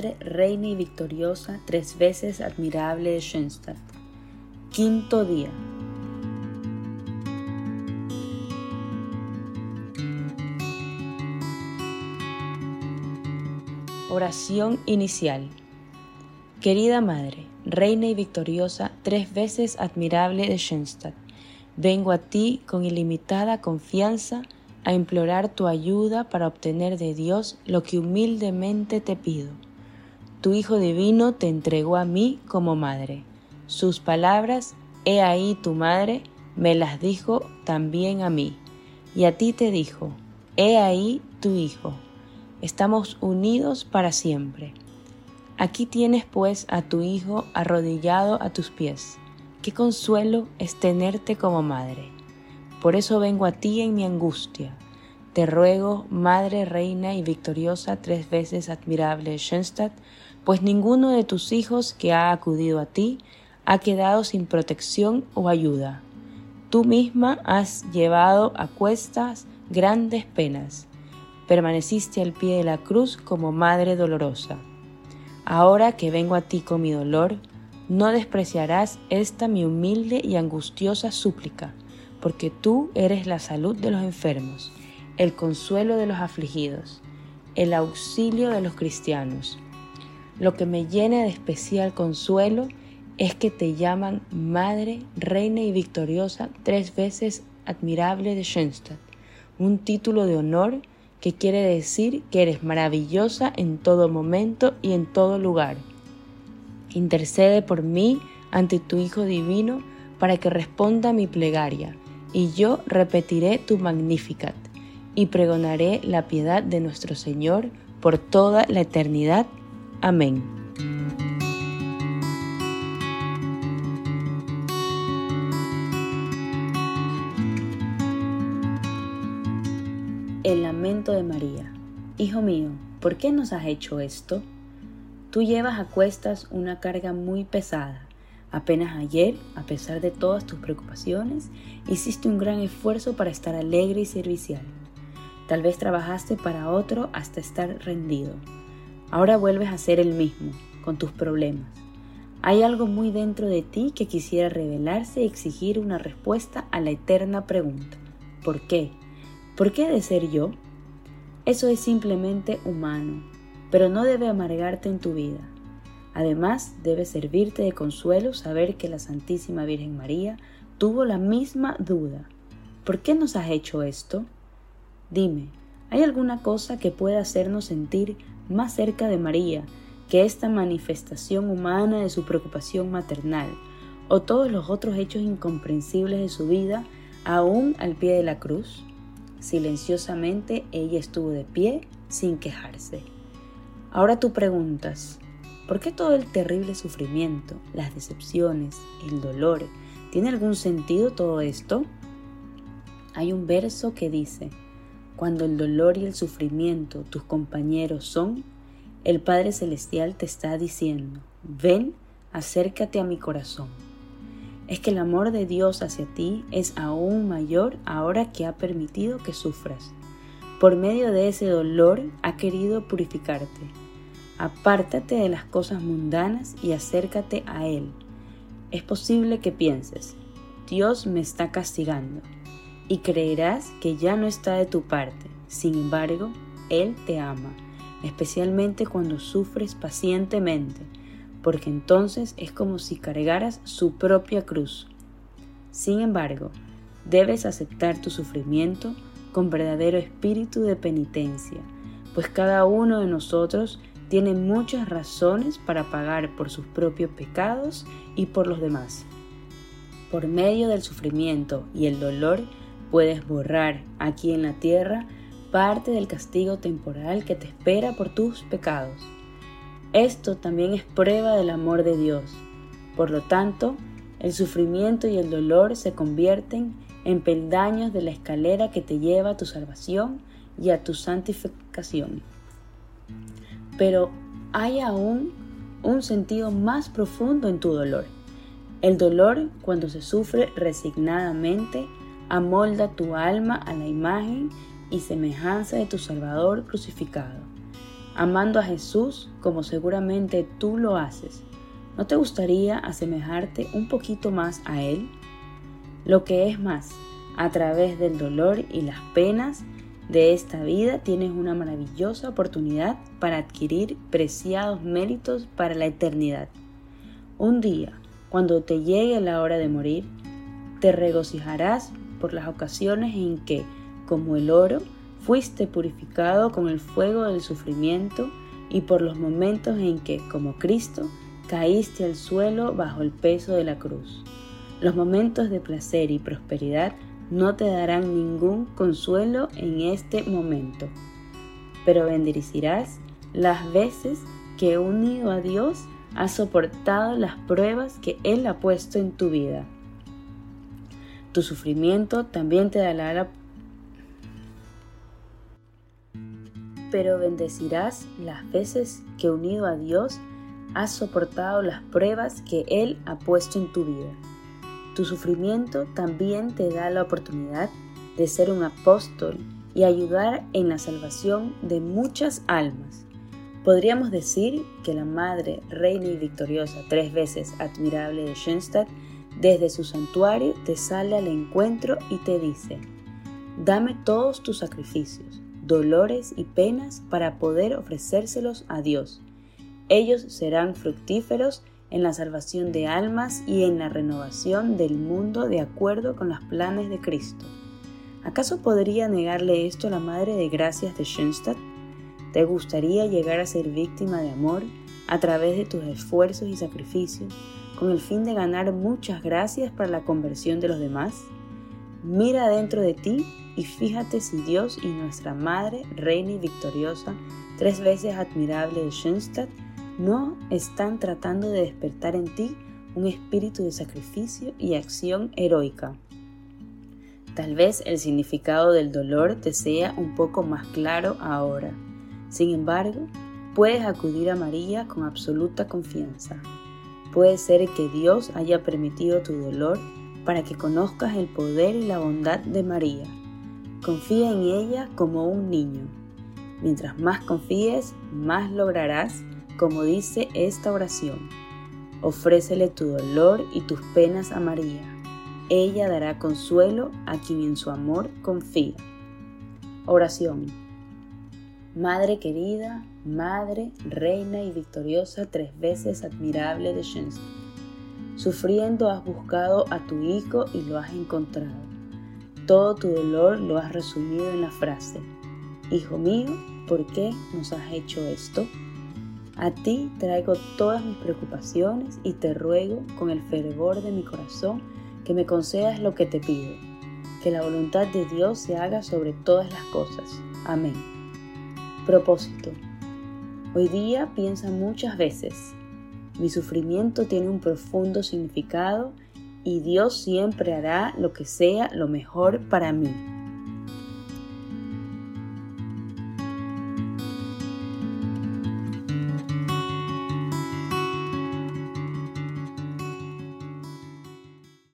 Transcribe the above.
Madre, Reina y Victoriosa, tres veces admirable de Schoenstatt. Quinto día. Oración inicial. Querida Madre, Reina y Victoriosa, tres veces admirable de Schoenstatt, vengo a ti con ilimitada confianza a implorar tu ayuda para obtener de Dios lo que humildemente te pido. Tu Hijo Divino te entregó a mí como madre. Sus palabras, He ahí tu madre, me las dijo también a mí. Y a ti te dijo, He ahí tu Hijo. Estamos unidos para siempre. Aquí tienes pues a tu Hijo arrodillado a tus pies. Qué consuelo es tenerte como madre. Por eso vengo a ti en mi angustia. Te ruego, Madre, Reina y victoriosa, tres veces admirable Schoenstatt, pues ninguno de tus hijos que ha acudido a ti ha quedado sin protección o ayuda. Tú misma has llevado a cuestas grandes penas permaneciste al pie de la cruz como Madre dolorosa. Ahora que vengo a ti con mi dolor, no despreciarás esta mi humilde y angustiosa súplica, porque tú eres la salud de los enfermos, el consuelo de los afligidos, el auxilio de los cristianos. Lo que me llena de especial consuelo es que te llaman Madre, Reina y Victoriosa tres veces admirable de Schoenstatt, un título de honor que quiere decir que eres maravillosa en todo momento y en todo lugar. Intercede por mí ante tu Hijo Divino para que responda mi plegaria, y yo repetiré tu Magnificat, y pregonaré la piedad de nuestro Señor por toda la eternidad. Amén. El lamento de María. Hijo mío, ¿por qué nos has hecho esto? Tú llevas a cuestas una carga muy pesada. Apenas ayer, a pesar de todas tus preocupaciones, hiciste un gran esfuerzo para estar alegre y servicial. Tal vez trabajaste para otro hasta estar rendido. Ahora vuelves a ser el mismo, con tus problemas. Hay algo muy dentro de ti que quisiera revelarse y exigir una respuesta a la eterna pregunta. ¿Por qué? ¿Por qué de ser yo? Eso es simplemente humano, pero no debe amargarte en tu vida. Además, debe servirte de consuelo saber que la Santísima Virgen María tuvo la misma duda. ¿Por qué nos has hecho esto? Dime, ¿hay alguna cosa que pueda hacernos sentir más cerca de María que esta manifestación humana de su preocupación maternal o todos los otros hechos incomprensibles de su vida aún al pie de la cruz? Silenciosamente ella estuvo de pie sin quejarse. Ahora tú preguntas, ¿por qué todo el terrible sufrimiento, las decepciones, el dolor, tiene algún sentido todo esto? Hay un verso que dice, cuando el dolor y el sufrimiento tus compañeros son, el Padre Celestial te está diciendo, ven, acércate a mi corazón es que el amor de Dios hacia ti es aún mayor ahora que ha permitido que sufras. Por medio de ese dolor ha querido purificarte. Apártate de las cosas mundanas y acércate a Él. Es posible que pienses, Dios me está castigando, y creerás que ya no está de tu parte. Sin embargo, Él te ama, especialmente cuando sufres pacientemente porque entonces es como si cargaras su propia cruz. Sin embargo, debes aceptar tu sufrimiento con verdadero espíritu de penitencia, pues cada uno de nosotros tiene muchas razones para pagar por sus propios pecados y por los demás. Por medio del sufrimiento y el dolor puedes borrar aquí en la tierra parte del castigo temporal que te espera por tus pecados. Esto también es prueba del amor de Dios. Por lo tanto, el sufrimiento y el dolor se convierten en peldaños de la escalera que te lleva a tu salvación y a tu santificación. Pero hay aún un sentido más profundo en tu dolor. El dolor, cuando se sufre resignadamente, amolda tu alma a la imagen y semejanza de tu Salvador crucificado. amando a Jesús como seguramente tú lo haces. ¿No te gustaría asemejarte un poquito más a Él? Lo que es más, a través del dolor y las penas de esta vida tienes una maravillosa oportunidad para adquirir preciados méritos para la eternidad. Un día, cuando te llegue la hora de morir, te regocijarás por las ocasiones en que, como el oro, fuiste purificado con el fuego del sufrimiento y por los momentos en que, como Cristo, caíste al suelo bajo el peso de la cruz. Los momentos de placer y prosperidad no te darán ningún consuelo en este momento, pero bendecirás las veces que unido a Dios has soportado las pruebas que Él ha puesto en tu vida. Tu sufrimiento también te dará la pero bendecirás las veces que unido a Dios has soportado las pruebas que Él ha puesto en tu vida. Tu sufrimiento también te da la oportunidad de ser un apóstol y ayudar en la salvación de muchas almas. Podríamos decir que la Madre, Reina y Victoriosa, tres veces admirable de Schoenstatt, desde su santuario te sale al encuentro y te dice, dame todos tus sacrificios, dolores y penas para poder ofrecérselos a Dios. Ellos serán fructíferos en la salvación de almas y en la renovación del mundo de acuerdo con los planes de Cristo. ¿Acaso podría negarle esto a la Madre de Gracias de Schoenstatt? ¿Te gustaría llegar a ser víctima de amor a través de tus esfuerzos y sacrificios con el fin de ganar muchas gracias para la conversión de los demás? Mira dentro de ti y fíjate si Dios y nuestra Madre, Reina y Victoriosa, tres veces admirable de Schoenstatt, no están tratando de despertar en ti un espíritu de sacrificio y acción heroica. Tal vez el significado del dolor te sea un poco más claro ahora. Sin embargo, puedes acudir a María con absoluta confianza. Puede ser que Dios haya permitido tu dolor para que conozcas el poder y la bondad de María. Confía en ella como un niño. Mientras más confíes, más lograrás como dice esta oración. Ofrécele tu dolor y tus penas a María. Ella dará consuelo a quien en su amor confía. Oración. Madre querida, Madre, Reina y victoriosa tres veces admirable de Shensi. Sufriendo has buscado a tu Hijo y lo has encontrado. Todo tu dolor lo has resumido en la frase, Hijo mío, ¿por qué nos has hecho esto? A ti traigo todas mis preocupaciones y te ruego con el fervor de mi corazón que me concedas lo que te pido. Que la voluntad de Dios se haga sobre todas las cosas. Amén. Propósito. Hoy día piensa muchas veces, mi sufrimiento tiene un profundo significado y Dios siempre hará lo que sea lo mejor para mí.